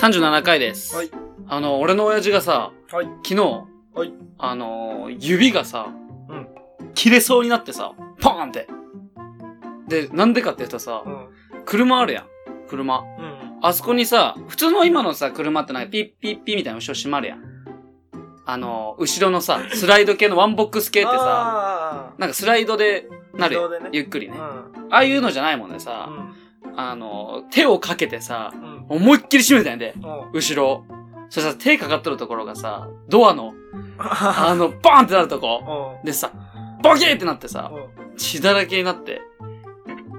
37回です。はい。あの、俺の親父がさ、はい。昨日、はいあの、指がさ、うん切れそうになってさ、ポーンって。で、なんでかって言うとさ、うん。車あるやん。車。うん。あそこにさ、普通の今のさ、車ってなんかピッピッピッみたいな後ろ閉まるやん。あの、後ろのさ、スライド系のワンボックス系ってさ、あなんかスライドでなるやん。自動でねゆっくりね。ーあうん。あいうのじゃないもんねうさ、ん。あの、手をかけてさ、うん。思いっきり閉めたんやで。うん。後ろ。そしたら手かかっとるところがさ、ドアの、あの、バーンってなるとこ。うでさ、ボキーってなってさん。、うん。血だらけになって。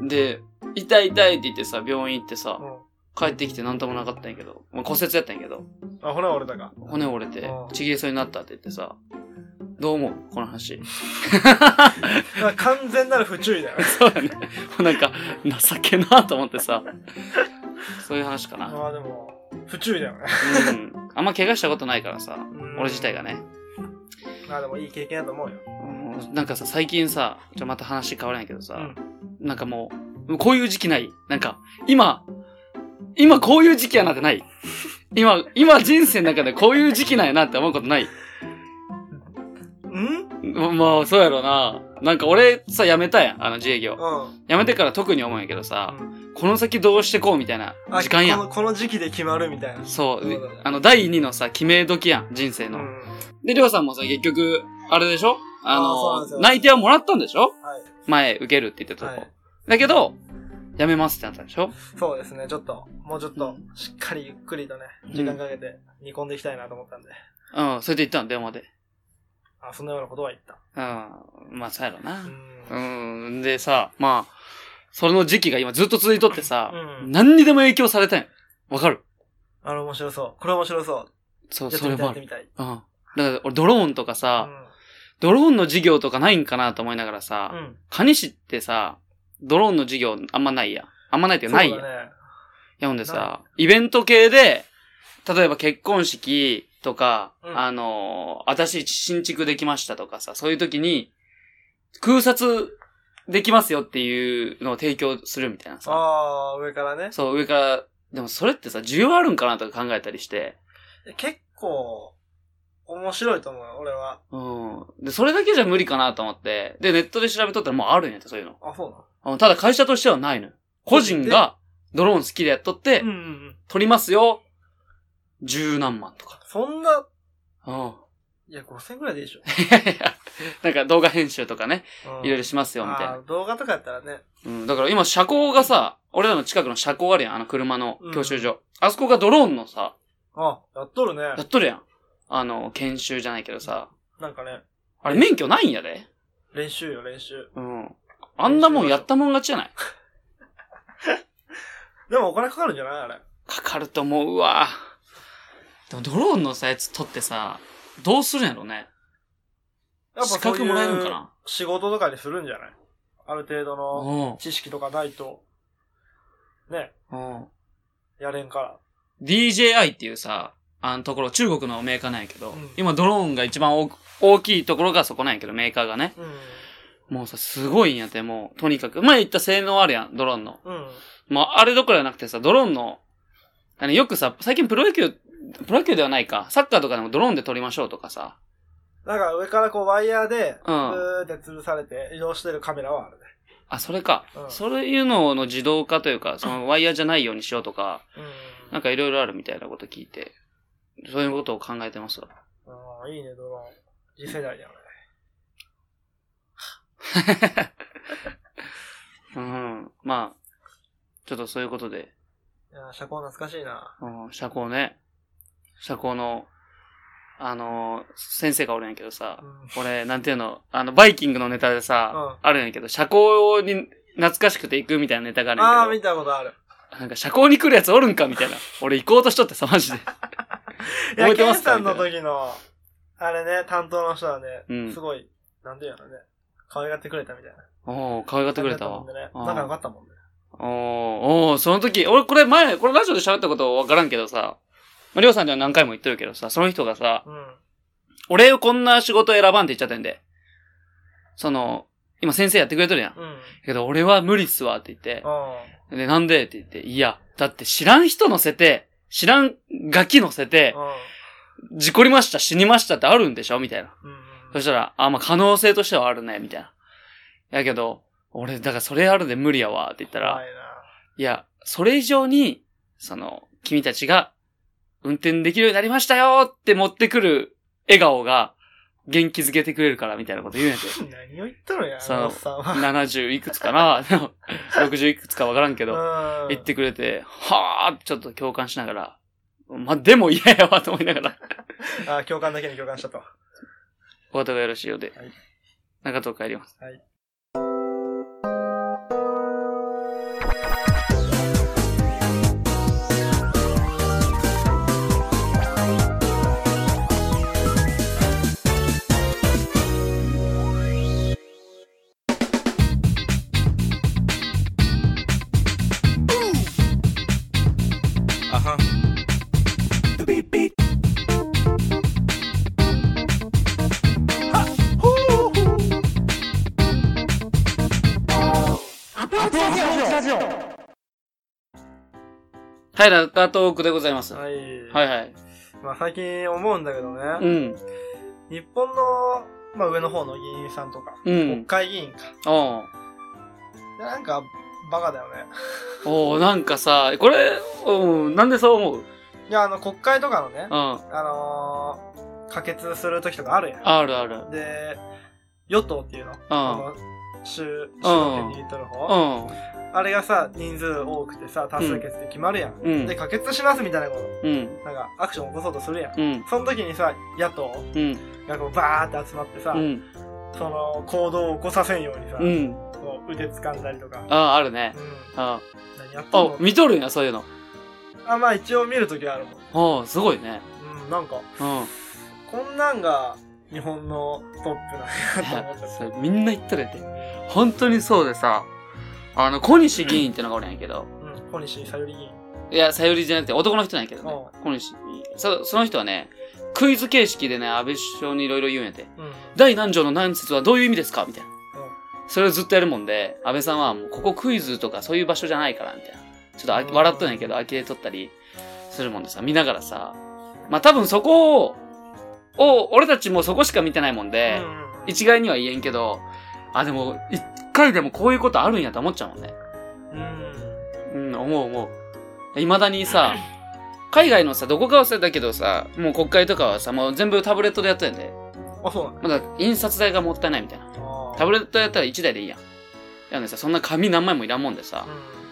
で、痛い痛いって言ってさ、病院行ってさ、うん。帰ってきてなんともなかったんやけど、まあ、骨折やったんやけど、あ、骨折れたか。骨折れてう、んちぎれそうになったって言ってさ、どう思う？この話。まあ完全なる不注意だよね。そうだね。もうなんか、情けなと思ってさ、そういう話かな。まあでも、不注意だよね。うん。あんま怪我したことないからさ、うん俺自体がね。まあでもいい経験だと思うよ。うんなんかさ、最近さ、ちょ、また話変わらないけどさ、うんなんかもう、こういう時期ないなんか、今、今こういう時期やなってない今、今人生の中でこういう時期なんやなって思うことないうん？ままあ、そうやろうな。なんか俺さ、辞めたやん、あの自営業。うん。辞めてから特に思うんやけどさ、うんこの先どうしてこうみたいなあ時間やん。このこの時期で決まるみたいな。そう、あの、第二のさ、決め時やん、人生の。うん。で、りょうさんもさ、結局、あれでしょ？あのですよ内定はもらったんでしょ？はい。前、受けるって言ってたとこ。はいだけど、辞めますってなったでしょ？そうですね、ちょっと、もうちょっと、しっかりゆっくりとね、時間かけて煮込んでいきたいなと思ったんで。うん、それで言ったの、電話で。あ、そんなようなことは言った。うん、まあ、そうやろなう。ん。うん、でさ、まあ、その時期が今ずっと続いとってさ、うん何にでも影響されたんやわかる？あれ面白そう。これ面白そう。そう、それもある。やってみたい。うん。だから俺ドローンとかうさ、ん。ドローンの授業とかないんかなと思いながらさ、うん。蟹市ってさ、ドローンの授業あんまないやん。あんまないってないやね。いやほんでさ、イベント系で、例えば結婚式とか、うんあのー、私新築できましたとかさ、そういう時に、空撮できますよっていうのを提供するみたいなさ。ああ、上からね。そう、上から、でもそれってさ、需要あるんかなとか考えたりして、結構、面白いと思うよ、俺は。うん。で、それだけじゃ無理かなと思って、で、ネットで調べとったらもうあるんやって、そういうの。あ、そうなの？うんただ会社としてはないのよ。個人がドローン好きでやっとってうん、うんうん。撮りますよ。十何万とか。そんな、うん。いや、5000ぐらいでいいでしょ。いやいや、なんか動画編集とかね、うんいろいろしますよ、みたいな。動画とかやったらね。うん。だから今、車高がさ、俺らの近くの車高あるやん、あの車の教習所。あそこがドローンのさ、あ、やっとるね。やっとるやん。あの、研修じゃないけどさ。なんかね、あれ免許ないんやで。練習よ、練習。うん。あんなもんやったもん勝ちじゃない？でもお金かかるんじゃないあれ。かかると思うわ。でもドローンのさ、やつ撮ってさ、どうするんやろね。やっぱ資格もらえるんかな仕事とかにするんじゃない？ある程度のうん。知識とかないと、ね、うん。やれんから。DJI っていうさ、あのところ、中国のメーカーなんやけど、うん今ドローンが一番大大きいところがそこなんやけど、メーカーがね。うん。もうさ、すごいんやって、もう、とにかく。前言った性能あるやん、ドローンの。うん。まあ、あれどころじゃなくてさ、ドローンの、あの、よくさ、最近プロ野球、プロ野球ではないか、サッカーとかでもドローンで撮りましょうとかさ。なんか上からこうワイヤーで、う。うんーって吊るされて移動してるカメラはあるね。あ、それか。うんそういうのの自動化というか、そのワイヤーじゃないようにしようとか、うん。なんかいろいろあるみたいなこと聞いて、そういうことを考えてますわ。ああ、いいね、ドローン。次世代だよね。うん。まあ、ちょっとそういうことで、いやー、車高懐かしいな。うん、社交ね、社交の、あのー先生がおるんやけどさう、ん。俺、なんていうの、あの、バイキングのネタでさ、うんあるんやけど、社交に懐かしくて行くみたいなネタがあるんああ、やけ見たことある。ど、なんか社交に来るやつおるんかみたいな。俺行こうとしとってさ、マジで。覚えてますか？みたいなの時の、あれね、担当の人はね、うんすごい、なんていうのね、可愛がってくれたみたいな。おー、可愛がってくれたわ。仲良かったもんね。おー、おー、その時、俺これ前、これラジオで喋ったことわからんけどさ、まあ、りょうさんには何回も言ってるけどさ、その人がさ、うん。俺をこんな仕事選ばんって言っちゃったんで。その、今先生やってくれとるやん。うん。けど俺は無理っすわって言って。あで、なんでって言って、いや、だって知らん人乗せて、知らんガキ乗せて、事故りました、死にましたってあるんでしょみたいな。うん。うん。そしたら、あ、まあ、可能性としてはあるね、みたいな。やけど、俺、だからそれあるで無理やわ、って言ったら、いや、それ以上に、その、君たちが運転できるようになりましたよって持ってくる笑顔が元気づけてくれるからみたいなこと言うんやて。な。何を言ったのや、そのおっさんは。70いくつかな ?60 いくつかわからんけど、うん。言ってくれて、はぁーってちょっと共感しながら、まあ、でも嫌やわと思いながら、あ、共感だけに共感したと。お後がよろしいようではい、中東帰ります。はい。はい、中東区でございます。ははい。いはい。まあ最近思うんだけどね。うん。日本の、まあ上の方の議員さんとか、うん国。会議員か。おうでなんか、バカだよね。おうなんかさ、これ、うん、なんでそう思う？うん。いや、あの、国会とかのね、ああのー、可決する時とかあるやん。るある。で、与党っていうの、あの州、主導権握っとるう方、ん。あれがさ、人数多くてさ、多数決で決まるやん。うんで、可決しますみたいなこと、うん。なんか、アクション起こそうとするやん。うん。その時にさ、野党？うん。がこうバーって集まってさ、うん。その行動を起こさせんようにさ、うん。こう腕掴んだりとか。ああ、あるねう。ん。あ何やってんあの、見とるんや、そういうの。あ、まあ一応見るときはあるもん。ああ、すごいね。うん、なんか、うん。こんなんが日本のトップなんやと思っちゃ そっれみんな言っとるやて。本当にそうでさ、あの、小西議員ってのがおるんやけど、た。うん、小西さゆり議員。いや、さゆりじゃなくて男の人なんやけどね。う小西議員。そ、その人はね、クイズ形式でね、安倍首相にいろいろ言うんやて。うん。うん。第何条の何節はどういう意味ですかみたいな。それをずっとやるもんで、安倍さんはもうここクイズとかそういう場所じゃないから、みたいな。ちょっとあうん笑っとんやけど、呆れとったりするもんでさ、見ながらさ、まあ多分そこを、を、俺たちもそこしか見てないもんで、うんうん一概には言えんけど、あ、でも、一回でもこういうことあるんやと思っちゃうもんね。うん。うん、思う思う。未だにさ、海外のさ、どこか忘れたけどさ、もう国会とかはさ、もう全部タブレットでやったんやで。あ、そうなのまだ印刷代がもったいないみたいな。タブレットやったら1台でいいやん。やのにさ、そんな紙何枚もいらんもんでさ。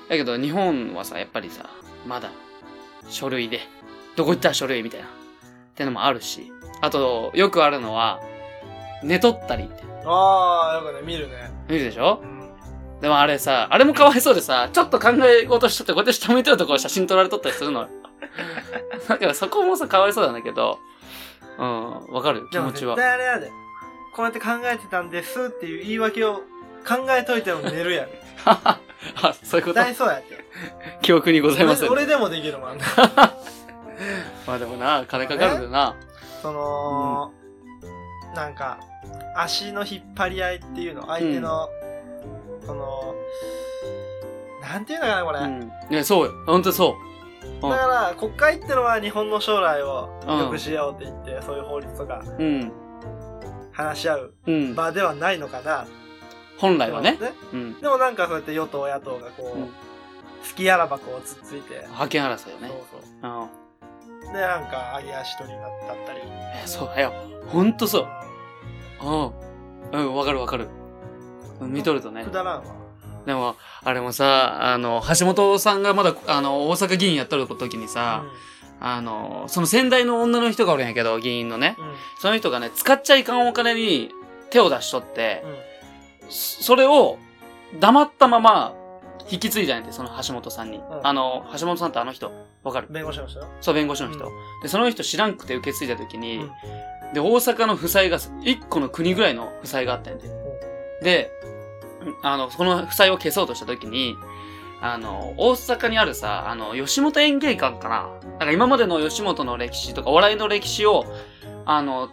だけど日本はさ、やっぱりさ、まだ、書類で、どこ行ったら書類みたいな。ってのもあるし。あと、よくあるのは、寝取ったり。ああ、よくね、見るね。見るでしょ？うん。でもあれさ、あれもかわいそうでさ、ちょっと考え事しとって、こうやって下向いてるところ写真撮られとったりするのよ。だからそこもさ、かわいそうなんだけど、うん、わかる？気持ちは。対あれやで。こうやって考えてたんですっていう言い訳を考えといても寝るやん。あ、そういうこと？大そうやって。記憶にございません。俺俺でもできるもん。まあでもな、金かかるでな。その、なんか、足の引っ張り合いっていうの、相手の、その、なんていうのかな、これ。うん。いや、そうよ。ほんとそう。だから、国会ってのは日本の将来を良くしようって言って、そういう法律とかうん。話し合ううん。場ではないのかな。本来はね。うん。でもなんかそうやって与党野党がこう、うん好きあらばこうつっついて、覇権争いよね。そううん。そう。で、なんか揚げ足取りになったり。え、そうだよ。ほんとそう。うん。うん、わかるわかる。うん見とるとねく。だらんわ。でも、あれもさ、あの、橋本さんがまだ、あの、大阪議員やっとる時にさ、あの、その先代の女の人がおるんやけど、議員のね。うん。うん。その人がね、使っちゃいかんお金に手を出しとって、うん。そそれを黙ったまま引き継いだんやて、その橋本さんに。んあの、橋本さんってあの人、わかる？弁護士の人？よ。そう、弁護士の人。うんで、その人知らんくて受け継いだ時に、うんで、大阪の負債が、一個の国ぐらいの負債があったんやて。で、あの、その負債を消そうとした時に、あの、大阪にあるさ、あの、吉本演芸館かななんか今までの吉本の歴史とか、お笑いの歴史を、あの、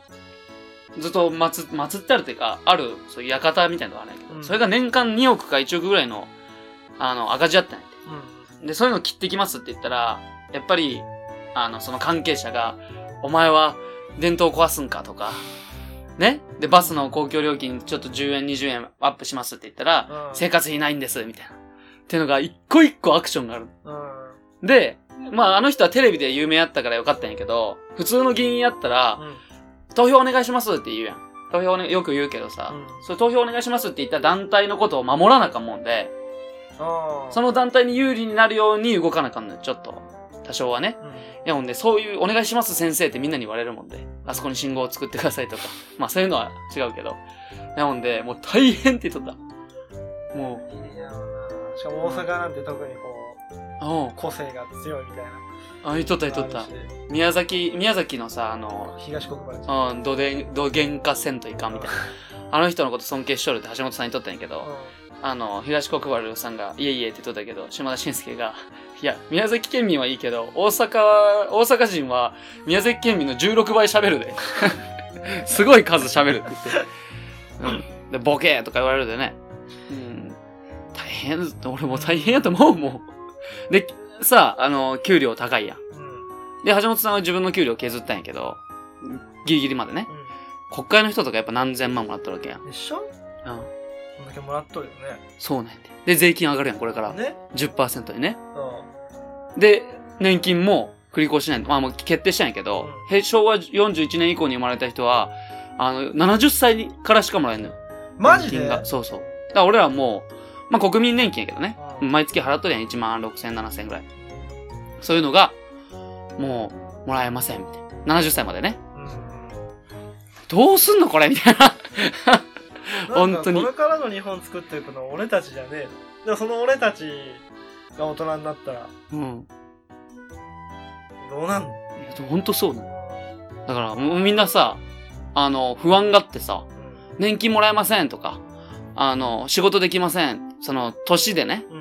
ずっと祀祀ってあるというか、ある、そういう館みたいなのがあるんやけど、うんそれが年間2億か1億ぐらいの、あの、赤字あったんやて。うん。で、そういうの切ってきますって言ったら、やっぱり、あの、その関係者が、お前は伝統壊すんかとか、ね？で、バスの公共料金ちょっと10円、20円アップしますって言ったら、うん生活費ないんです、みたいな。っていうのが一個一個アクションがある。うん。で、まああの人はテレビで有名やったからよかったんやけど、普通の議員やったら、うん。投票お願いしますって言うやん。投票おね、よく言うけどさ、うんそれ投票お願いしますって言った団体のことを守らなあかんもんで。その団体に有利になるように動かなあかんのよ、ちょっと。多少はね。うん。いやほんで、そういう、お願いします先生ってみんなに言われるもんで、あそこに信号を作ってくださいとか。まあそういうのは違うけど。いやほんで、もう大変って言っとった。もいいや。しかも大阪なんて特にこう、うんう、。個性が強いみたいな。あ、言っとった言っとった宮崎、宮崎のさ、あの、東国原寺。うん、どで、どげんかせんといかんみたいな。あの人のこと尊敬しとるって橋本さんにとったんやけど、あの、東国原さんが、いえいえって言っとったけど、島田紳介が、いや、宮崎県民はいいけど、大阪は、大阪人は、宮崎県民の16倍喋るで。すごい数喋るって言って。うん。で、ボケーとか言われるでね。うん。大変、俺も大変やと思う、もう。で、さ、あの、給料高いやん。うん。うん。で、橋本さんは自分の給料削ったんやけど、ギリギリまでね。国会の人とかやっぱ何千万もらってるわけやん。うん。でしょ？うん。こんだけもらっとるよそうなんやて。で、税金上がるやん、これから。ね？ね。10%にね。うで、年金も繰り越しないまあもう決定したんやけど、うん平昭和41年以降に生まれた人は、あの、70歳からしかもらえんのよ。ん。マジで？年金が。そうそう。だから俺らはもう、まあ国民年金やけどね。うん毎月払っとるやん、1万6千、7千ぐらい。そういうのが、もう、もらえません、みたいな。70歳までね。うん。どうすんのこれみたいな。本当にこれからの日本作っていくのは俺たちじゃねえの。でもその俺たちが大人になったら、うん。どうなんの？いやほんとそうなの。だから、もうみんなさ、あの、不安がってさ、年金もらえませんとか、あの、仕事できません。その、年でね。うん。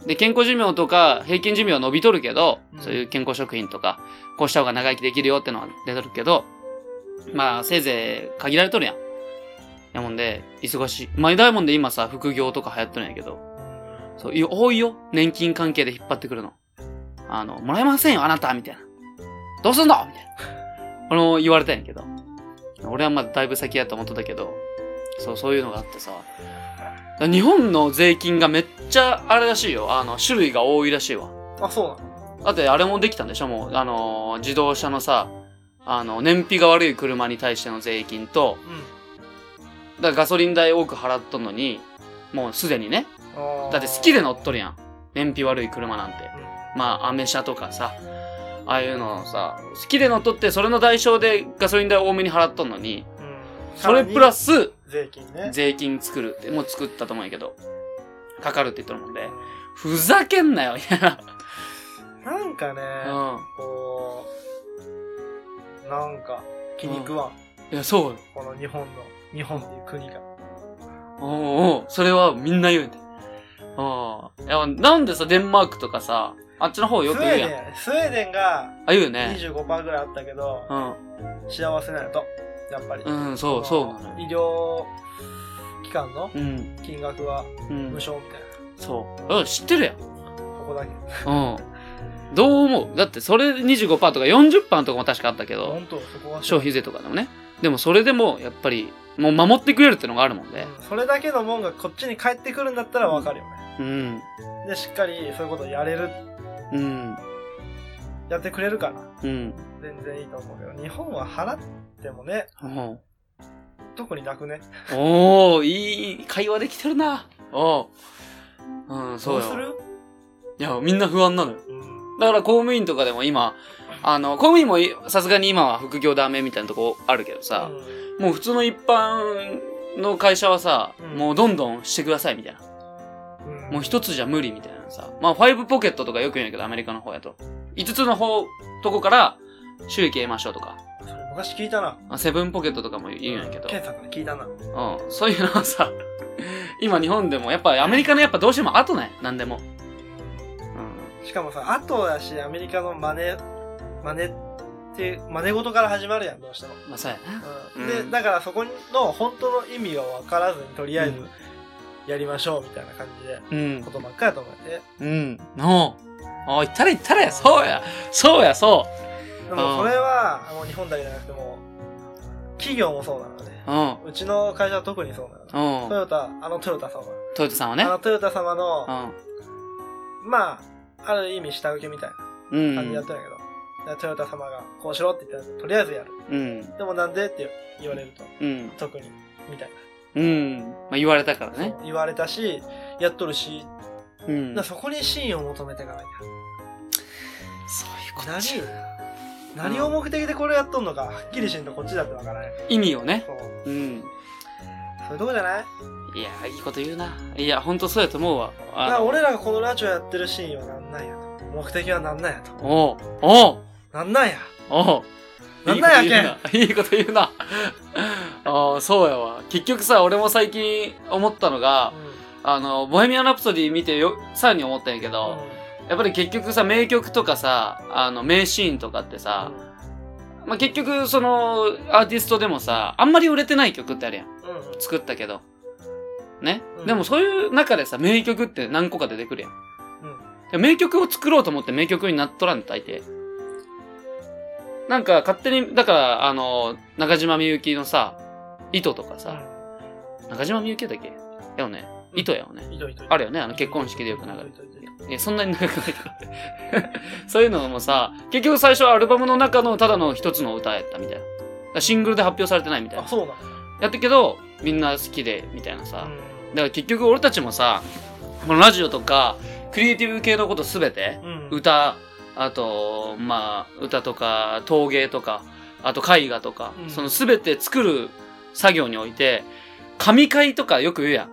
うん。で、健康寿命とか、平均寿命は伸びとるけど、うんそういう健康食品とか、こうした方が長生きできるよってのは出とるけど、まあ、せいぜい限られとるやん。やもんで、忙しい。まあ、だいもんで今さ、副業とか流行ってるんやけど、そう、いや多いよ。年金関係で引っ張ってくるの。あの、もらえませんよ、あなたみたいな。どうすんの？みたいな。あの、言われたんやけど。俺はまだだいぶ先やと思ってたけど、そう、そういうのがあってさ。日本の税金がめっちゃあれらしいよ。あの、種類が多いらしいわ。あ、そうなの？だってあれもできたんでしょ？もう、あのー自動車のさ、あの、燃費が悪い車に対しての税金と、うだからガソリン代多く払っとんのに、もうすでにね、だって好きで乗っとるやん。燃費悪い車なんて。うん。まあ、アメ車とかさ、ああいうのをさ、好きで乗っとって、それの代償でガソリン代多めに払っとんのに、うん。それプラス、ス、税金ね。税金作るって、もう作ったと思うんやけど、かかるって言っとるもんで、ふざけんなよ、いな。なんかね、うこう、なんか、気に食わん。ん。いや、そうよ。この日本の、日本っていう国が。おうおうそれはみんな言うんだよ。ああ。いや、なんでさ、デンマークとかさ、あっちの方よスウく言うやん。ェーデン。スウェーデンがあ、言うよね。25%ぐらいあったけど、うん。幸せなんやと。やっぱり。うん、そう、そうなのよ。医療機関のうん。金額はうん無。償みたいそう。うん、知ってるやん。な。ここだけ。うん。どう思う？だってそれで25%とか40%とかも確かあったけど、本当そこは。消費税とかでもね。でもそれでも、やっぱり、もう守ってくれるってのがあるもんで。うんそれだけのもんがこっちに帰ってくるんだったらわかるよね。うん。で、しっかりそういうことやれる、うん。やってくれるから、うん。全然いいと思うけど、日本は払ってもね、お特になくね。おー、いい会話できてるな。おう。うん、そうよ。どうする？いや、みんな不安なのよ。うん。だから公務員とかでも今、あの、公務員もいさすがに今は副業ダメみたいなとこあるけどさ、もう普通の一般の会社はさ、うんもうどんどんしてくださいみたいな。うん、もう一つじゃ無理みたいなさ。まあ、ファイブポケットとかよく言うんやけど、アメリカの方やと。五つの方、とこから収益得ましょうとか。それ昔聞いたな。あセブンポケットとかも言うんやけど。検索で聞いたな。うん。そういうのはさ、今日本でも、やっぱアメリカのやっぱどうしても後ね、なんでも。うしかもさ、後だし、アメリカの真似、真似って、真似事から始まるやん、どうしても。ん。まあ、そうやな。うん、うんで、だからそこの本当の意味を分からずに、とりあえずうんやりましょうみたいな感じで、うんこ。とばっかりだと思って。うん。のあ、言ったら言ったらや、そうや。そうや、そう。でもそれは、もう日本だけじゃなくても、企業もそうなのね。うん。うちの会社は特にそうなの。うん。トヨタ、あのトヨタ様。トヨタさんはね。あのトヨタ様のう、ん。まあ、ある意味下請けみたいうん。な感じでやってるんやけど、でトヨタ様がこうしろって言ったら、とりあえずやる。うん。でもなんでって言われると、うん。特に、みたいうん。まあ言われたからな。ね言われたし、やっとるし、うん。そこに真意を求めていかなきゃ。そういうこと何何を目的でこれやっとんのか、はっきりしんとこっちだってわからない。意味をね。そう。うん。そういうとこじゃない？いや、いいこと言うな。いや、ほんとそうやと思うわ。俺らがこのラジオやってるシーンはなんなんやと。目的はなんなんやと。おうおうなんなんや？おうなんなんやいいこと言うな。いいこと言うな。ああ、そうやわ。結局さ、俺も最近思ったのが、あの、ボヘミアン・ラプソディ見てよ、さらに思ったんやけど、やっぱり結局さ、名曲とかさ、あの、名シーンとかってさ、まあ、結局、その、アーティストでもさ、あんまり売れてない曲ってあるやん。うん。うん。作ったけど。ね、うんでもそういう中でさ、名曲って何個か出てくるやん。名曲を作ろうと思って名曲になっとらんと大抵。なんか勝手に、だから、あの、中島みゆきのさ、糸とかさ、中島みゆきだっけ？やよね。うん糸やよね。いといといあるよね、あの結婚式でよく流れる。いといといといや、そんなに長くないとかって。そういうのもさ、結局最初はアルバムの中のただの一つの歌やったみたいな。シングルで発表されてないみたいあ、な。そうなのやったけど、みんな好きで、みたいなさ。うんだから結局俺たちもさ、このラジオとか、クリエイティブ系のことすべて、うん。歌、あと、まあ、歌とか、陶芸とか、あと絵画とか、うんそのすべて作る作業において、神回とかよく言うやん。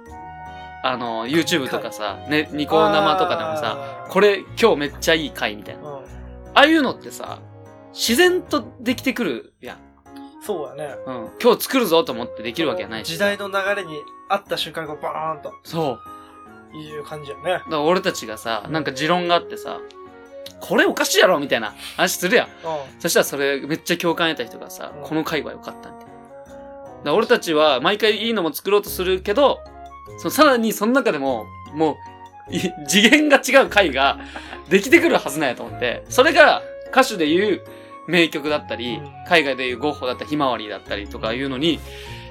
あの、YouTube とかさ、ね、ニコ生とかでもさ、これ今日めっちゃいい回みたいな。あうん。あいうのってさ、自然とできてくるやん。そうやね。うん。今日作るぞと思ってできるわけやないし。時代の流れに合った瞬間がバーンとそう。いう感じやね。だから俺たちがさ、なんか持論があってさ、これおかしいやろみたいな話するやん。うそしたらそれめっちゃ共感得た人がさ、うんこの回は良かったみたいな。俺たちは毎回いいのも作ろうとするけど、そのさらにその中でも、もう、い次元が違う回ができてくるはずなんやと思って、それが歌手で言う名曲だったり、うん海外で言うゴッホだったり、ひまわりだったりとかいうのに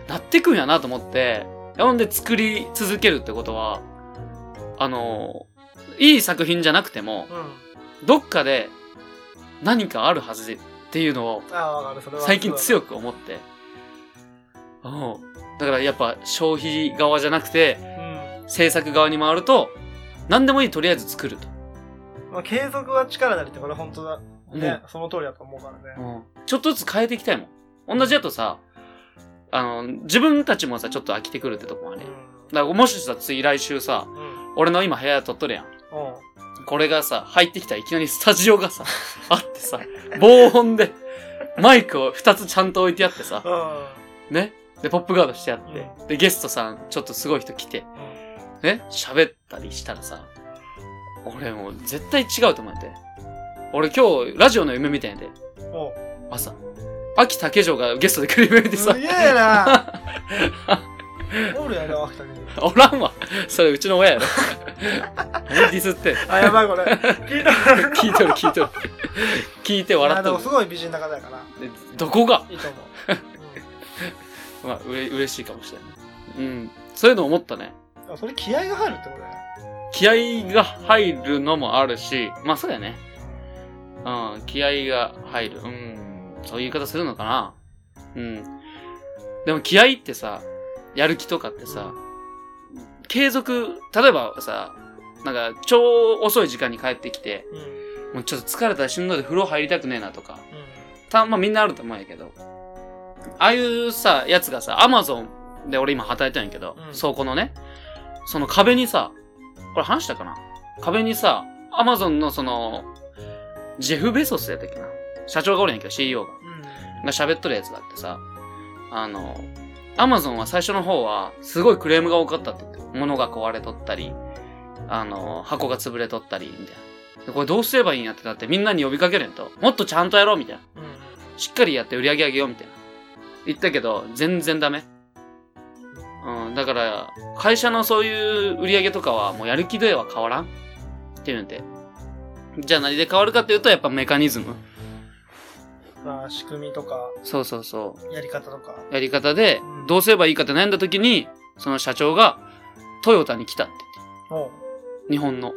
なってくんやなと思って、ほんで作り続けるってことは、あの、いい作品じゃなくても、ん。うん。どっかで何かあるはずでっていうのを。最近強く。く思って。うん。だからやっぱ消費側じゃなくてうん。制作側に回ると何でもいいとりあえず作ると。まあ、継続は力なりってこれ本当だ。うんね。その通りだと思うからね。うん。ちょっとずつ変えていきたいもん。同じだとさ、あの、自分たちもさ、ちょっと飽きてくるってとこもあるやん。だからもしさ、次来週さ、うん。うん。俺の今部屋撮っとるやん。うん。これがさ、入ってきたらいきなりスタジオがさ、あってさ、防音で、マイクを2つちゃんと置いてあってさ、うん。ね。で、ポップガードしてあって、で、ゲストさん、ちょっとすごい人来て、ね、喋ったりしたらさ、俺もう絶対違うと思って。俺今日、ラジオの夢みたいんやで、朝。秋竹城がゲストで来る夢見てさす、げえな おるやろ、秋田に。おらんわ。それうちの親やろ。何ディスってんあ、やばいこれ。聞いた。聞いとる聞いとる。聞いて笑っとるす。ごい美人な方やから。でどこが？いいと思う。まあ、うれ、嬉しいかもしれない。うん。そういうの思ったね。うん。それ気合が入るってことだよ。気合が入るのもあるし、まあそうだよね。うん、気合が入る。うん、そういう言い方するのかな。うん。でも気合ってさ、やる気とかってさ、継続、例えばさ、なんか超遅い時間に帰ってきて、うん。うん。もうちょっと疲れたらしんどいで風呂入りたくねえなとか、たまあみんなあると思うんやけど、ああいうさ、やつがさ、アマゾンで俺今働いてるんやけど、うん倉庫のね、その壁にさ、これ話したかな？壁にさ、アマゾンのその、ジェフ・ベソスやったっけな？社長がおるんやけど CEO が。うん。が喋っとるやつがあってさ、あの、アマゾンは最初の方は、すごいクレームが多かったって言って、物が壊れとったり、あの、箱が潰れとったり、みたいな。でこれどうすればいいんやってなってみんなに呼びかけるんやと。もっとちゃんとやろうみたいな。うん。しっかりやって売り上げ上げようみたいな。言ったけど、全然ダメ。うん、だから、会社のそういう売り上げとかはもうやる気では変わらんっていうんで。じゃあ何で変わるかっていうと、やっぱメカニズム。まあ、仕組みとか、そうそうそやり方とか。う。やり方でうん、どうすればいいかって悩んだ時に、その社長が、トヨタに来たって言って。も日本の。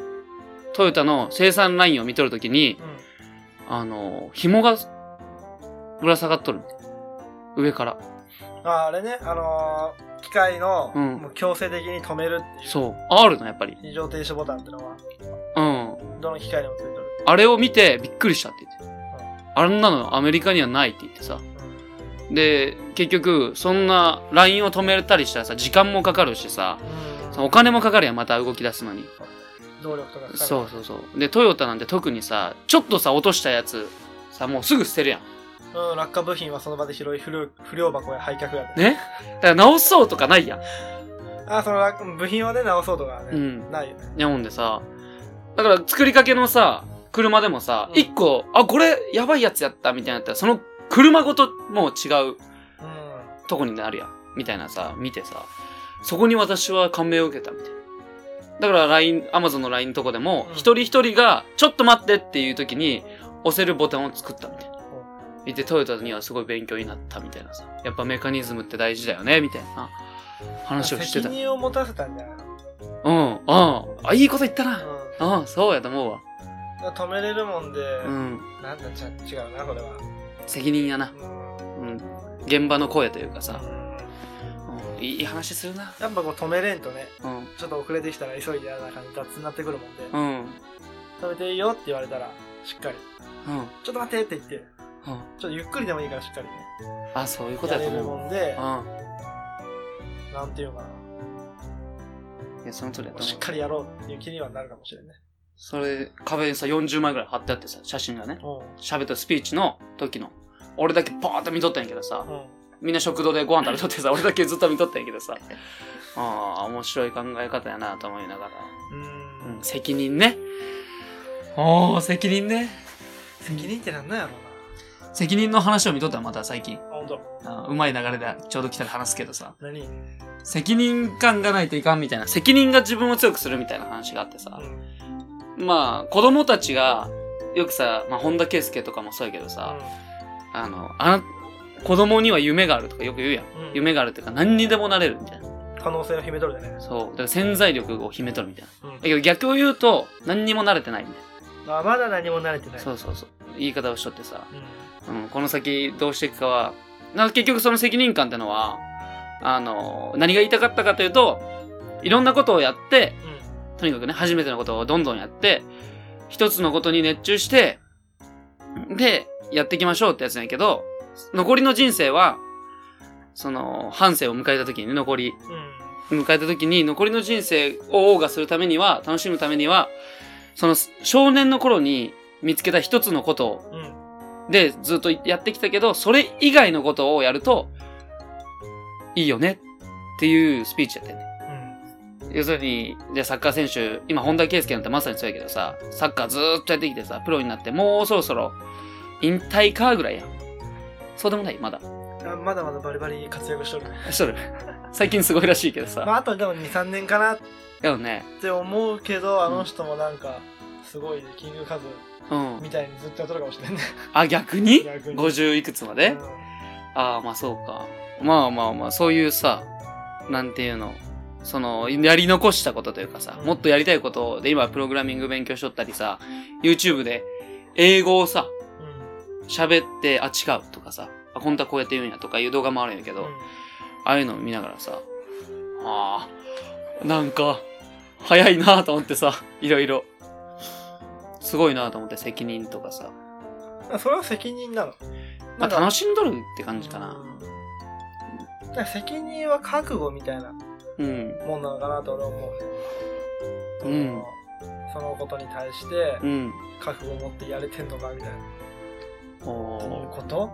トヨタの生産ラインを見とるときに、う、うん。あの、紐が、ぶら下がっとる。上から。ああれね、あのー機械の、うんもう強制的に止めるっていう。そう。あるの、やっぱり。非常停止ボタンってのは、うん。どの機械にもついてる。あれを見てびっくりしたって言って。あんなのアメリカにはないって言ってさ。で、結局、そんなラインを止めたりしたらさ、時間もかかるしさ、お金もかかるやん、また動き出すのに。動力とかかそうそうそう。で、トヨタなんて特にさ、ちょっとさ、落としたやつ、さ、もうすぐ捨てるやん。うん、落下部品はその場で拾い、不良不良箱へ廃却やで。ね？だから直そうとかないやん。ああ、その落部品はね、直そうとかね、うん。ないよね。日本でさ、だから作りかけのさ、車でもさ、うん一、個、あ、これやばいやつやったみたいなやったら、その車ごともう違ううん。とこになるやん。みたいなさ、見てさ、そこに私は感銘を受けたみたいな。だから LINE、Amazon の LINE のとこでも、うん一人一人が、ちょっと待ってっていう時に、押せるボタンを作ったみたいな。見て、トヨタにはすごい勉強になったみたいなさ。やっぱメカニズムって大事だよね、みたいな話をしてた責。任を持たせたんじゃないうん、うん。あ、いいこと言ったな。のうん、そうやと思うわ。うん。止めれるもんで、うん。なんだちゃ違うな、これは。責任やな。うん。うん。現場の声というかさ。うんうん、いい話するな。やっぱこう止めれんとね、うん。ちょっと遅れてきたら急いでやらな感じ雑になってくるもんで、うん。止めていいよって言われたら、しっかり、うん。ちょっと待ってって言って、うん。ちょっとゆっくりでもいいからしっかりね、あ、そういうことやれるやと思う。もんでう、ん。なんていうのかいや、その通りやな、と思う。しっかりやろうっていう気にはなるかもしれんね。それ、壁にさ、40枚ぐらい貼ってあってさ、写真がね。う喋ったスピーチの時の。俺だけバーッと見とったんやけどさ。みんな食堂でご飯食べとってさ、俺だけずっと見とったんやけどさ、ああ、面白い考え方やなと思いながら。ううんん。責任ね。おー、責任ね。責任ってなんなんやろ責任の話を見とったらまた最近。うな。あ、ほんと。あうまい流れでちょうど来たら話すけどさ。何？責任感がないといかんみたいな。責任が自分を強くするみたいな話があってさ。うん。まあ、子供たちが、よくさ、まあ、本田圭佑とかもそうやけどさ、あの、あな、子供には夢があるとかよく言うやん。うん夢があるっていうか何にでもなれるみたいな。可能性を秘めとるでね。そう。だから潜在力を秘めとるみたいな。うんだけど逆を言うと、何にも慣れてないみたいまあ、まだ何も慣れてなな。い。そうそうそう。言い方をしとってさ、うん。うん、この先どうしていくかは、なんか結局その責任感ってのは、あの、何が言いたかったかというと、いろんなことをやって、とにかくね、初めてのことをどんどんやって、一つのことに熱中して、で、やっていきましょうってやつなんやけど、残りの人生は、その、半生を迎えた時にね、残り、うん。うん。迎えた時に、残りの人生を謳歌するためには、楽しむためには、その、少年の頃に見つけた一つのことをうん。で、ずっとやってきたけど、それ以外のことをやると、いいよねっていうスピーチやったよね。うん。要するに、じゃあサッカー選手、今本田圭佑なんてまさにそうやけどさ、サッカーずーっとやってきてさ、プロになって、もうそろそろ引退かぐらいやん。そうでもないまだ。あまだまだバリバリ活躍しとる。しとる。最近すごいらしいけどさ。まあ、あとでも2、3年かなっでもね、て思うけど、あの人もなんか、すごいね、キングカズうん。みたいにずっとやっとるかもしれんね。あ、逆に？逆に ?50 いくつまで、うんああ、まあそうか。まあまあまあ、そういうさ、なんていうの、その、やり残したことというかさ、うんもっとやりたいことで、今プログラミング勉強しとったりさ、YouTube で英語をさ、喋って、あ、違うとかさ、あ、本当はこうやって言うんやとかいう動画もあるんやけど、うん。ああいうのを見ながらさ、ああ、なんか、早いなと思ってさ、いろいろ。すごいなと思って責任とかさ。うん。それは責任なの。まあ楽しんどるって感じかな。うんだから責任は覚悟みたいなうん。もんなのかなと俺は思うね。うんそのことに対してうん。覚悟を持ってやれてんのかみたいな。うーこと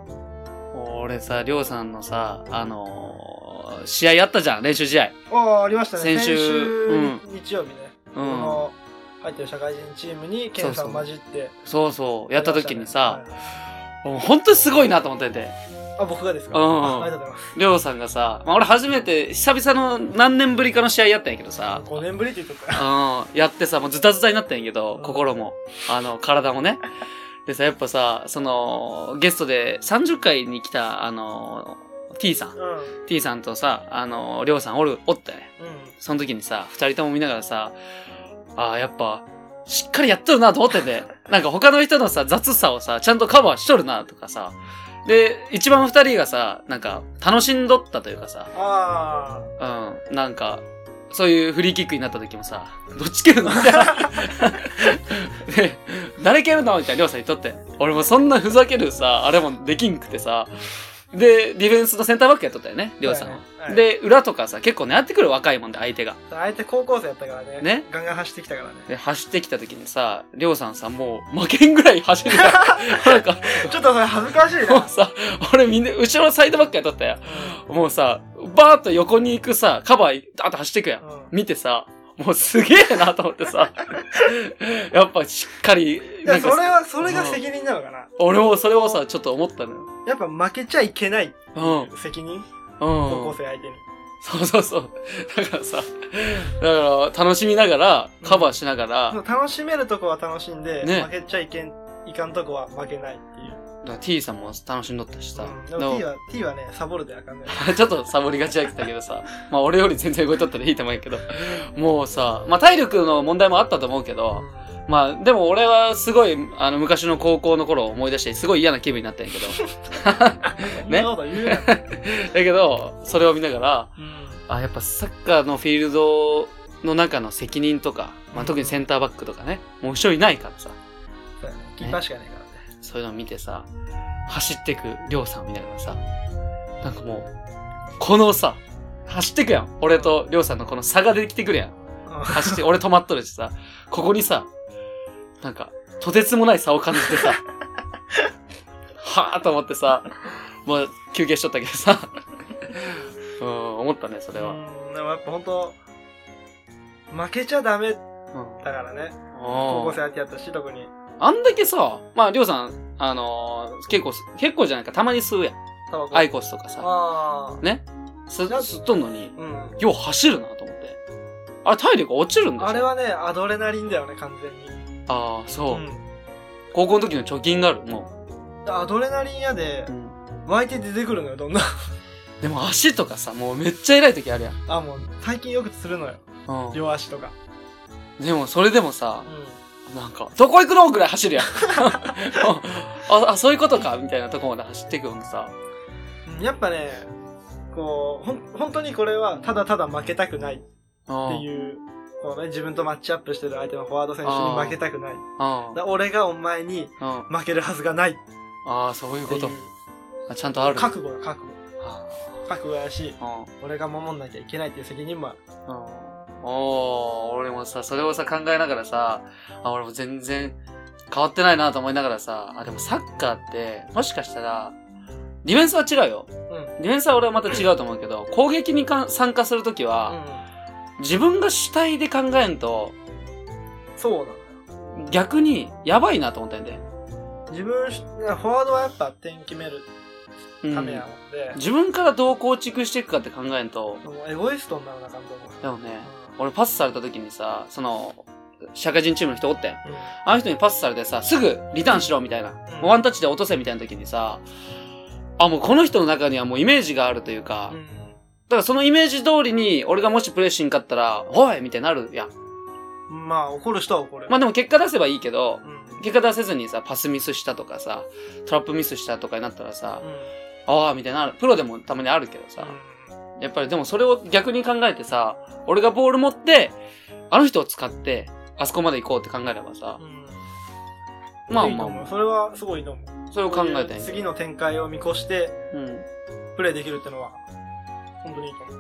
俺さ、りょうさんのさ、あのー試合やったじゃん、練習試合。ああ、ありましたね。先週日曜日ね。うんこの入ってる社会人チームにケンさん混じって。そうそう、やった時にさはい、はいもう本当にすごいなと思ってて。あ、僕がですか？うんあありがとうございます。りょうさんがさ、まあ、俺初めて、久々の何年ぶりかの試合やったんやけどさ、5年ぶりって言っとったよ。うん、やってさ、もうズタズタになったんやけど、うん心も、あの、体もね。でさ、やっぱさ、その、ゲストで30回に来た、あの、T さん。うん。T さんとさ、あの、りょうさんおる、おったね。うん。その時にさ、二人とも見ながらさ、ああ、やっぱ、しっかりやっとるなと思ってて、なんか他の人のさ、雑さをさ、ちゃんとカバーしとるなとかさ、で、一番二人がさ、なんか、楽しんどったというかさ、あうん、なんか、そういうフリーキックになった時もさ、どっち蹴るのみたいな。で、誰蹴るのみたいな、りょうさん言っとって。俺もそんなふざけるさ、あれもできんくてさ、で、ディフェンスのセンターバックやっとったよね、りょうさんは。はいはいで、裏とかさ、結構狙ってくる若いもんで、相手が。あ。相手高校生やったからね。ねガンガン走ってきたからね。で、走ってきた時にさ、りょうさんさ、もう負けんぐらい走るから、なんか、ちょっとそれ恥ずかしいな。もうさ、俺みんな、後ろのサイドバックやっとったよ。もうさ、バーッと横に行くさ、カバー、あと走っていくやん。うん見てさ、もうすげえなと思ってさ、やっぱしっかり、いや、それは、それが責任なのかな。俺もそれをさ、ちょっと思ったのよ。やっぱ負けちゃいけないうん。うん。責任高校生相手に。そうそうそう。だからさ、だから楽しみながら、カバーしながら、そう楽しめるとこは楽しんで、ね。負けちゃいけん、いかんとこは負けないっていう。だから T さんも楽しんどったしさ、うん、でも T は、T はね、サボるであかんね。ちょっとサボりがちだったけどさ、まあ俺より全然動いとったらいいと思うんやけど、もうさ、まあ体力の問題もあったと思うけど、まあでも俺はすごい、あの昔の高校の頃を思い出して、すごい嫌な気分になったんやけど、うん。ね。だけど、それを見ながら、うん。あ、やっぱサッカーのフィールドの中の責任とか、まあ特にセンターバックとかね、もう後ろいないからさ、そうやね。キーパーしかないからね。そういうのを見てさ、走ってくりょうさんを見ながらさ、なんかもう、このさ、走ってくやん。俺とりょうさんのこの差が出てきてくるやん走って、俺止まっとるしさ、ここにさ、なんか、とてつもない差を感じてさ、はぁと思ってさ、もう休憩しとったけどさ、うん、思ったね、それは。うん。でもやっぱ本当負けちゃダメだうんからね。高校あ生相手やったし、特に。あんだけさ、まあ、りょうさん、あのー結構す、結構じゃないか、たまに吸うやん。アイコスとかさ、ああ。ね？す吸っとんのに、うん。よう走るなと思って。あれ、体力落ちるんだあれはね、アドレナリンだよね、完全に。ああ、そう、うん。高校の時の貯金がある、もアドレナリンやでう。う、ん湧いて出てくるのよ、どんどん。でも足とかさ、もうめっちゃ偉い時あるやん。あ、もう、最近よくするのよ。う両足とか。ん。でも、それでもさう、ん。なんか、どこ行くのぐらい走るやん。あ、あ、そういうことかみたいなとこまで走っていくのさ。うんやっぱね、こう、ほん、本当にこれは、ただただ負けたくないってうん。いう、こうね、自分とマッチアップしてる相手のフォワード選手に負けたくない。うん。だ俺がお前にうん。負けるはずがないっああ、そういうこと。あちゃんとある。覚悟だ、覚悟。あ覚悟やし、ー俺が守んなきゃいけないっていう責任もある。うん。うん。おー、俺もさ、それをさ、考えながらさ、あ、俺も全然変わってないなと思いながらさ、あ、でもサッカーって、もしかしたら、ディフェンスは違うよ。うん。ディフェンスは俺はまた違うと思うけど、攻撃にか参加するときは、自分が主体で考えんと、うん。そうなのよ。逆にやばいなと思ったんで。自分し、フォワードはやっぱ点決めるうんためやもんで、自分からどう構築していくかって考えんと、もうエゴイストになるなあかんと思う。でもね、う俺パスされた時にさ、その、社会人チームの人おってん。ん。うんあの人にパスされてさ、すぐリターンしろみたいな。うんワンタッチで落とせみたいな時にさ、あ、もうこの人の中にはもうイメージがあるというか、うんだからそのイメージ通りに俺がもしプレイしんかったら、おいみたいになるやん。まあ、怒る人は怒る。まあでも結果出せばいいけど、うん。結果出せずにさ、パスミスしたとかさ、トラップミスしたとかになったらさ、うん。ああ、みたいな、プロでもたまにあるけどさ、やっぱりでもそれを逆に考えてさ、俺がボール持って、あの人を使って、あそこまで行こうって考えればさう、ん。まあいいと思うまあ、それはすごいいいと思う。それを考えたんやけど次の展開を見越して、うん。プレイできるってのは、本当にいいと思う。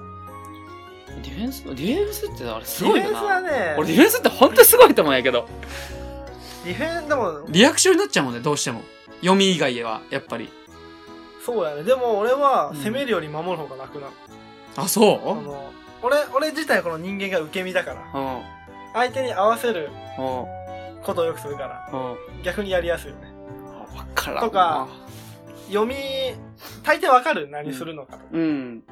ディフェンス、ディフェンスってあれすディフェン。スはね、俺ディフェンスって本当にすごいと思うんやけど、ディフェン、でも、リアクションになっちゃうもんね、どうしても。読み以外は、やっぱり。そうやね。でも俺はうん攻めるより守る方が楽なの。あ、そう？あの俺、俺自体この人間が受け身だから、うん。相手に合わせるうん。ことをよくするから、うん。逆にやりやすいよね。わからん。とか、読み、大抵わかる？何するのかとか。うん。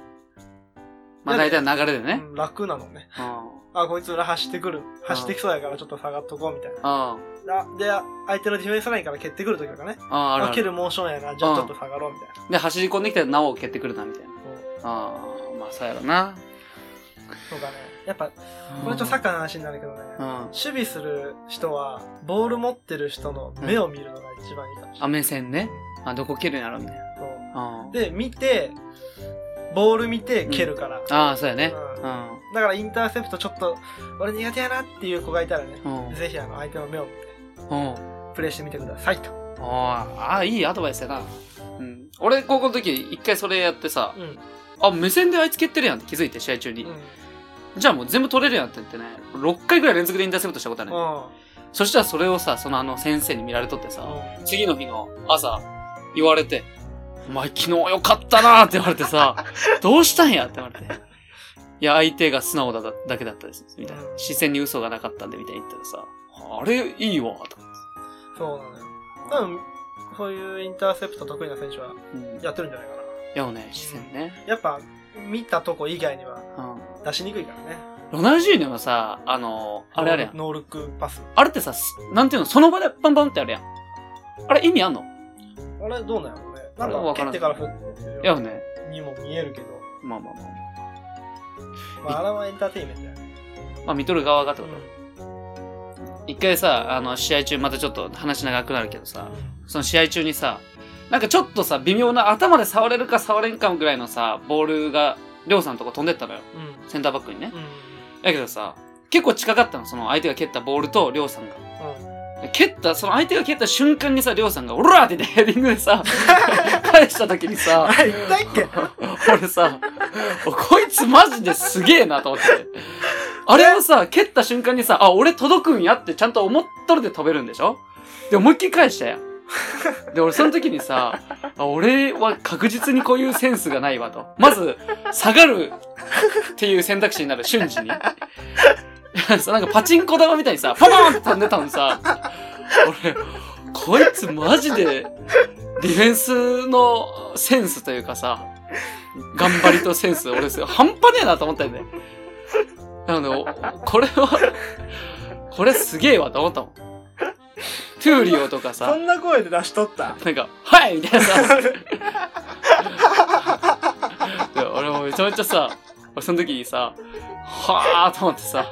まあ大体の流れでね。うん楽なのね。うん。あ、こいつ裏走ってくる。走ってきそうやからちょっと下がっとこうみたいな。ああで、相手のディフェンスラインから蹴ってくるときとかね。あ、ああるある。あ蹴るモーションやな。じゃあちょっと下がろうみたいな。で、走り込んできたらなお蹴ってくるな、みたいな。ああ、まあそうやろな。そうかね。やっぱ、これちょっとサッカーの話になるけどね。うん。守備する人は、ボール持ってる人の目を見るのが一番いいかもしれあ、ない。目線ね。あ、どこ蹴るんやろ、みたいな。で、見て、ボール見て蹴るから。ああ、そうやね。ううん。だからインターセプトちょっと、俺苦手やなっていう子がいたらね、うん。ぜひあの相手の目を見て、うん。プレイしてみてくださいと。ああ、いいアドバイスやな。うん。俺、高校の時、一回それやってさ、うん。あ、目線であいつ蹴ってるやんって気づいて、試合中に。うん。じゃあもう全部取れるやんって言ってね、6回ぐらい連続でインターセプトしたことあるね。そしたらそれをさ、そのあの先生に見られとってさ、う次の日の朝、言われて、お前昨日よかったなーって言われてさ、どうしたんや？って言われて。いや、相手が素直だだけだったです。みたいな。視線に嘘がなかったんで、みたいに言ったらさ、あれ、いいわ、とかん。そうなのよ。多分、そういうインターセプト得意な選手はうん。やってるんじゃないかな。やよね、視線ね。やっぱ、見たとこ以外にはうん。出しにくいからね。ロナウジーニョのさ、あの、あれあれやん。ノールックパス。あれってさ、すなんていうの、その場でパンパンってあるやん。あれ意味あんの？あれどうなんやろ？なんか、わからん蹴ってから振ってるね。にも見えるけど。まあまあまあ。まあ、あれはエンターテインメントやね。まあ見とる側がってこうと。一回さ、あの、試合中、またちょっと話長くなるけどさ、その試合中にさ、なんかちょっとさ、微妙な頭で触れるか触れんかぐらいのさ、ボールが、りょうさんのとこ飛んでったのよ。ん。うん。センターバックにね。うん。だけどさ、結構近かったの、その相手が蹴ったボールとりょうさんが。うん。蹴った、その相手が蹴った瞬間にさ、りょうさんが、オラーって言ってヘディングでさ、返した時にさ、あれ、言ったっけ俺さ、こいつマジですげえなと思って。あれをさ、蹴った瞬間にさ、あ、俺届くんやってちゃんと思っとるで飛べるんでしょ？で、思いっきり返したやん。で、俺その時にさ、あ俺は確実にこういうセンスがないわと。まず、下がるっていう選択肢になる瞬時に。なんかパチンコ玉みたいにさ、パパンって飛んでたのにさ、俺、こいつマジで、ディフェンスのセンスというかさ、頑張りとセンス、俺、半端ねえなと思ったよね。なのこれは、これすげえわと思ったもん。トゥーリオとかそさ、んな声で出しとった？なんか、はいみたいなさ、いや俺もめちゃめちゃさ、俺その時にさ、はぁーと思ってさ、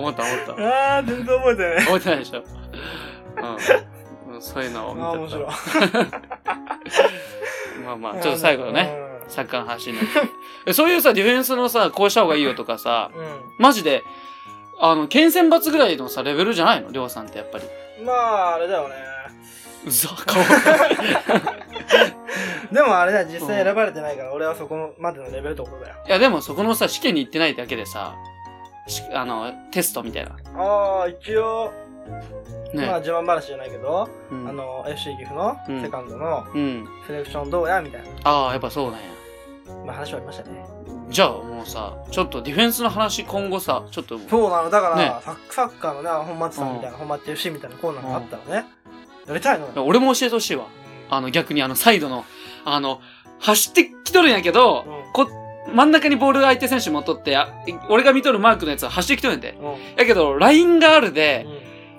思った思った。あー、全然覚えてない。覚えてないでしょ。うん。そういうのを見てた。あー、面白い。まあまあ、ちょっと最後のね、サッカーの話になって。えそういうさ、ディフェンスのさ、こうした方がいいよとかさ、うん。マジで、あの、県選抜ぐらいのさ、レベルじゃないの？りょうさんってやっぱり。うん。まあ、あれだよね。うざ、顔。でもあれだ、実際選ばれてないから、俺はそこまでのレベルってことだよ。いや、でもそこのさ、試験に行ってないだけでさ、しあの、テストみたいな。ああ、一応、ね。まあ自慢話じゃないけど、うんあの、FC 岐阜のうんセカンドのうん。セレクションどうやみたいな、ああ、やっぱそうなんや。まあ話はありましたね。じゃあもうさ、ちょっとディフェンスの話今後さ、ちょっと、そうなの、だから、ねサッカーのね、本町さんみたいな、本町 FC みたいなコーナーがあったらね、やりたいのよ。俺も教えてほしいわ。うんあの、逆にあの、サイドの、あの、走ってきとるんやけど、真ん中にボール相手選手持っとって、あ俺が見とるマークのやつは走ってきとるんやで。うんやけど、ラインがあるで、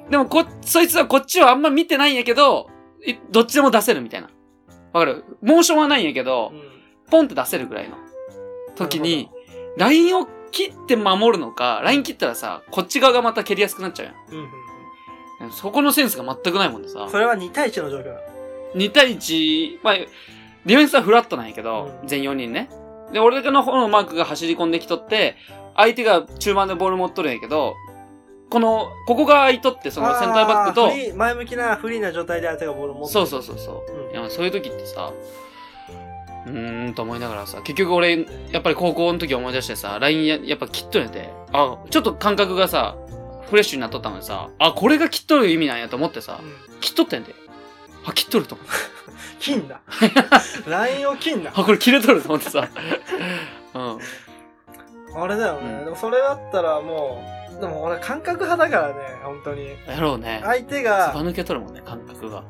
でもこ、そいつはこっちはあんま見てないんやけど、いどっちでも出せるみたいな。わかる？モーションはないんやけど、うんポンって出せるぐらいの時に、ラインを切って守るのか、ライン切ったらさ、こっち側がまた蹴りやすくなっちゃううんうんやん。そこのセンスが全くないもんでさうん。それは2対1の状況なの。2対1、まあ、ディフェンスはフラットなんやけど、うん全4人ね。で、俺の方のマークが走り込んできとって、相手が中盤でボール持っとるんやけど、この、ここが空いとって、そのセンターバックと前向きなフリーな状態で相手がボールを持ってそうそうそうそう。うんいや、そういう時ってさ、うーんと思いながらさ、結局俺、やっぱり高校の時思い出してさ、LINE ややっぱ切っとるんやて、あ、ちょっと感覚がさ、フレッシュになっとったのにさ、あ、これが切っとる意味なんやと思ってさう、ん切っとったんやで。あ、切っとると思って。金だ。ラインを金だ。あ、これ切れとると思ってさ。うん。あれだよね。うんでもそれだったらもう、でも俺感覚派だからね、本当に。やろうね。相手ずがば抜けとるもんね、感覚が。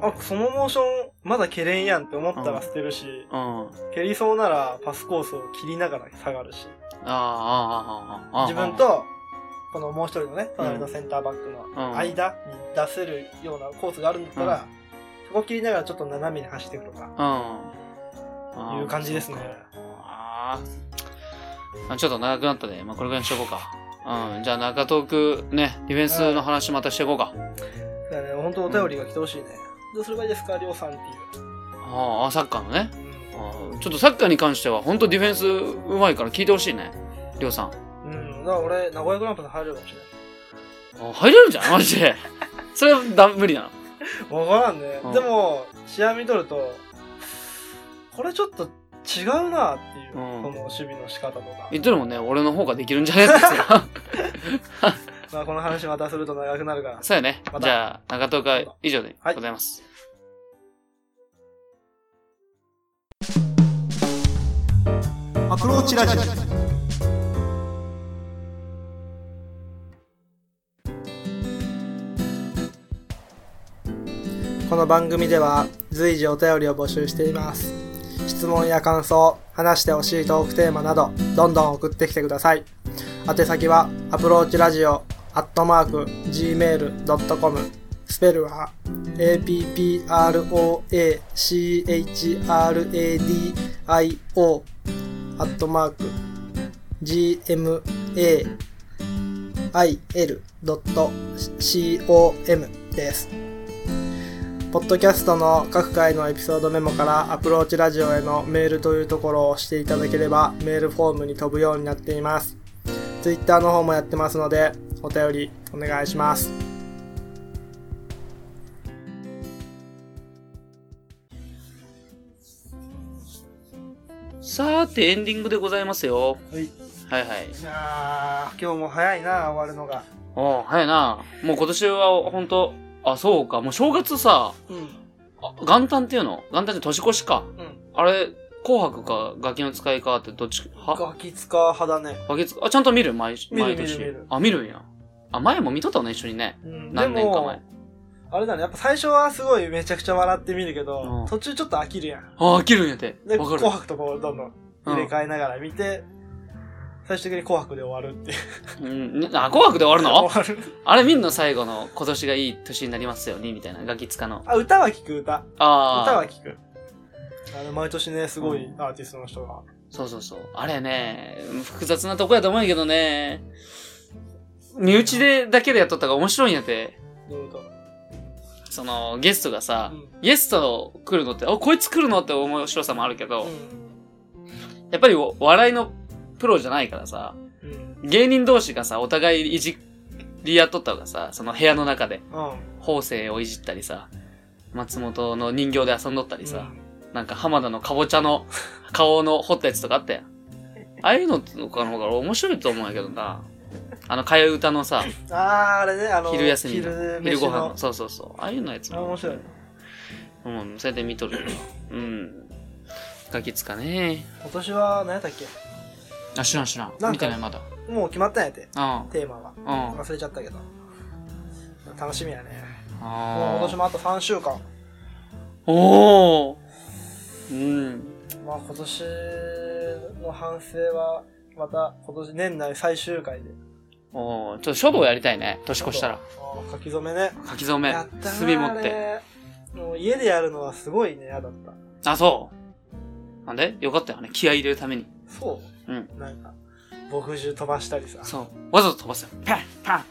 あ、そのモーション、まだ蹴れんやんって思ったうんら捨てるし、うん。あ蹴りそうならパスコースを切りながら下がるし、あ、ああ、ああ、ああ。自分、と、このもう一人のね、隣のセンターバックの間に出せるようなコースがあるんだったら、そこ切りながらちょっと斜めに走っていくとか、いう感じですね。ああ。ちょっと長くなったね。まあ、これぐらいにしとこうか。うん。じゃあ、中東区ね、ディフェンスの話またしていこうか。だね、本当お便りが来てほしいね。どうすればいいですか、りょうさんっていう。ああ、サッカーのね。うんああちょっとサッカーに関しては、本当ディフェンスうまいから聞いてほしいね。りょうさん。うん。だから俺、名古屋グランプリ入れるかもしれない。あ入れるんじゃんマジで。それはだ無理なの？わからんね。うんでも、試合見とると、これちょっと違うなっていう、うんこの守備の仕方とか。言ってるもんね、俺の方ができるんじゃね？ってやつが。まあこの話またすると長くなるから。そうやねま。たじゃあ、中東会以上ではいございます。アプローチラジオ。この番組では随時お便りを募集しています。質問や感想、話してほしいトークテーマなど、どんどん送ってきてください。宛先は、アプローチラジオ、アットマーク、gmail.com、スペルは、approachradio、アットマーク、gmail.com です。ポッドキャストの各回のエピソードメモからアプローチラジオへのメールというところを押していただければメールフォームに飛ぶようになっています。ツイッターの方もやってますのでお便りお願いします。さーて、エンディングでございますよ。はい。いはいはい。やー、今日も早いな、終わるのが。おう早いな。もう今年は本当あ、そうか。もう正月さ、うん。あ元旦っていうの？元旦って年越しか。うん。あれ、紅白かガキの使いかってどっち、は？ガキ使派だね。ガキつあ、ちゃんと見る？毎見る毎年？見る見るあ、見るんや。あ、前も見とったの？一緒にね。うん。で何年か前も、。あれだね、やっぱ最初はすごいめちゃくちゃ笑って見るけど、うん途中ちょっと飽きるやん。あ、飽きるんやて。で、紅。白とこうどんどん入れ替えながら見て、最終的に紅白で終わるっていう。うん、あ、紅白で終わるの？終わる。あれ見んの最後の今年がいい年になりますようにみたいなガキ使の。あ、歌は聞く歌。ああ。歌は聞く。あの、毎年ね、すごいアーティストの人が。そうそうそう。あれね、複雑なとこやと思うんやけどね。身内でだけでやっとったから面白いんやて。どういうこその、ゲストがさ、うんゲスト来るのって、あ、こいつ来るのって面白さもあるけど、とやっぱりお笑いのプロじゃないからさ、うん。うん。芸人同士がさ、お互いいじり合っとった方がさ、その部屋の中で、うん。法政をいじったりさ、松本の人形で遊んどったりさ、なんか浜田のかぼちゃの 顔の彫ったやつとかあったやん。ああいうのとかの方が面白いと思うんやけどな。あの、替え歌のさ、あー、あれね、あの、昼休みの昼昼ご飯のの、。そうそうそう。ああいうのやつも、あ面白い。うん、それで見とるよ。うん。ガキつかね。今年は何やったっけ？あ、知らん知らん。か見てないまだ。もう決まったんやて、うん。テーマは。うん。忘れちゃったけど。楽しみやね。もうあ今年もあと3週間。おーうん。まあ今年の反省は、また今年年内最終回で。おーちょっと書道やりたいね。年越したら。あー書き初めね。書き初めやった。な墨持って。あれもう家でやるのはすごいね、嫌だった。あ、そう。なんで？よかったよね。気合い入れるために。そう。うん。なんか、墨汁飛ばしたりさ。そう。わざと飛ばすよ。パンパン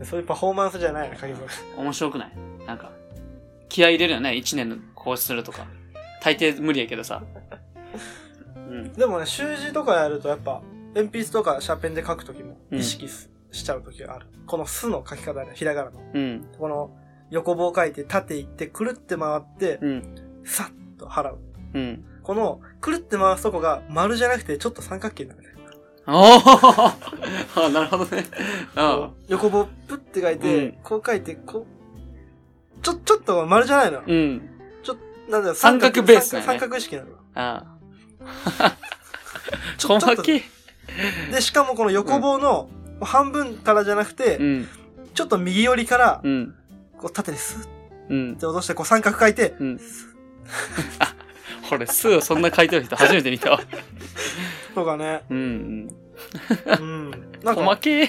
そういうパフォーマンスじゃないの、書き初め。面白くないなんか、気合い入れるよね。一年のこうするとか。大抵無理やけどさ。うん。でもね、習字とかやるとやっぱ、鉛筆とかシャーペンで書くときもうん意識す、しちゃうときがある。この巣の書き方ね、ひらがなの。うん。この横棒書いて縦行ってくるって回って、うん。さっと払う。うん。この、くるって回すとこが丸じゃなくてちょっと三角形になるね。おー あ、なるほどね。あ横棒プって書いて、うんこう書いて、こう、ちょ、ちょっと丸じゃないの。うん。なんだろう三角ベースだよね三角三角意識なの。あ ちょ細けい。で、しかもこの横棒の半分からじゃなくて、うん。ちょっと右寄りから、うん。こう縦にスッうん。で、落としてこう三角書いて、うん。あ、これ、数をそんな書いてる人初めて見たわ。とかね。うんうん。う。なんんか、細けえ。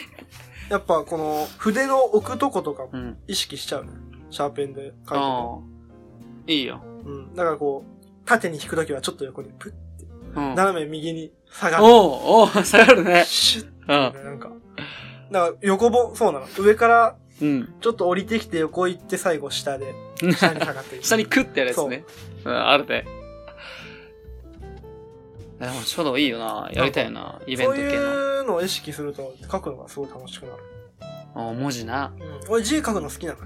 やっぱこの筆の置くとことかもうん。意識しちゃうね。シャーペンで書いてて。ああ。いいよ。うん。だからこう、縦に引くときはちょっと横にプッ、うん。斜め右に下がる。おうおう下がるね。シュッうん。てね、なんか。だから横棒、そうなの。上からうん。ちょっと降りてきて横行って最後下で、下に下がっていく。下にクッてやるやつね。うん、あるね。でも書道いいよな。やりたいよな。イベントそう系の。いうのを意識すると書くのがすごい楽しくなる。お文字な。うん。俺字書くの好きなのよ。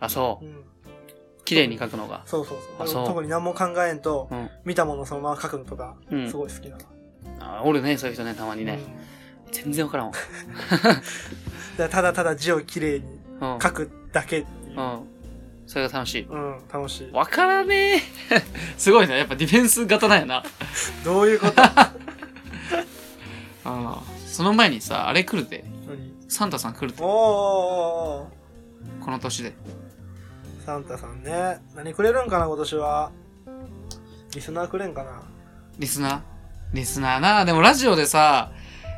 あ、そうう。ん。綺麗に書くのが。そうそうそう。あそう特に何も考えんと、うん。見たものをそのまま書くのとか、うんすごい好きなの。あおるね、そういう人ね、たまにね。うん全然わからんわ。でただただ字をきれいにうん。書くだけっていう。うん。それが楽しい。うん、楽しい。わからねえ。すごいね。やっぱディフェンス型なんやな。どういうこと？うん。その前にさ、あれ来るで。何？サンタさん来るで。おーおーこの年で。サンタさんね。何くれるんかな、今年は？リスナーくれんかな？リスナー？リスナーな。でもラジオでさ、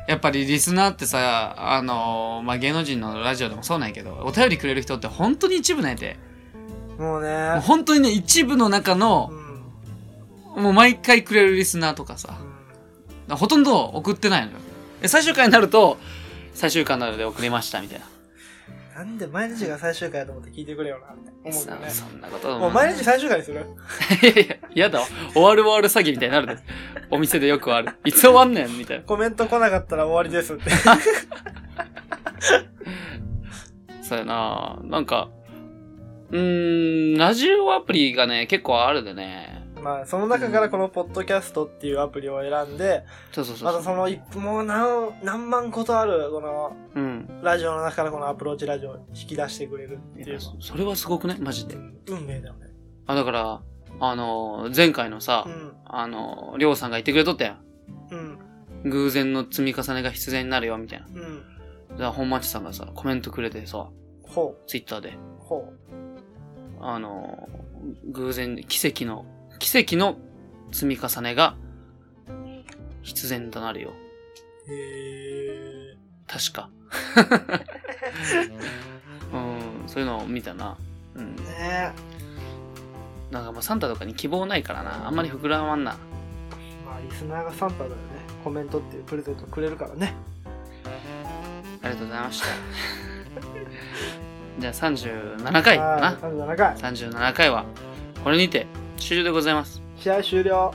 やっぱりリスナーってさ、あのまあ、芸能人のラジオでもそうなんやけど、お便りくれる人って本当に一部なんやて。もうね。もう本当にね、一部の中うの、ん。もう毎回くれるリスナーとかさ、うんほとんど送ってないのよ。で最終回になると、最終回なので送りましたみたいな。なんで毎日が最終回だと思って聞いてくれよな、って思うよね。そそんなこともう毎日最終回にするいやいや、嫌だわ。終わる終わる詐欺みたいになるで。お店でよくある。いつ終わんねんみたいな。コメント来なかったら終わりですって。そうやななんか、うーん、ラジオアプリがね、結構あるでね。まあ、その中からこのポッドキャストっていうアプリを選んで、そうそうそう。またその一、もう何、何万個とある、この、うん。ラジオの中からこのアプローチラジオを引き出してくれるっていういやそそれはすごくねマジでう。ん運命だよね。あ、だから、あの、前回のさう、ん。あの、りょうさんが言ってくれとったやうん。ん。偶然の積み重ねが必然になるよ、みたいな。うん。じゃあ、本町さんがさ、コメントくれてさ、ほツイッターで、う。ほあの、偶然、奇跡の、奇跡の積み重ねが必然となるよ。う。へえ。確か。うん、そういうのを見たな。うん。ねなんかもうサンタとかに希望ないからな。あんまり膨らまんな。まあ、リスナーがサンタだよね。コメントっていうプレゼントくれるからね。ありがとうございました。じゃあ37回かはいな。37回。37回は、これにて終了でございます。試合終了。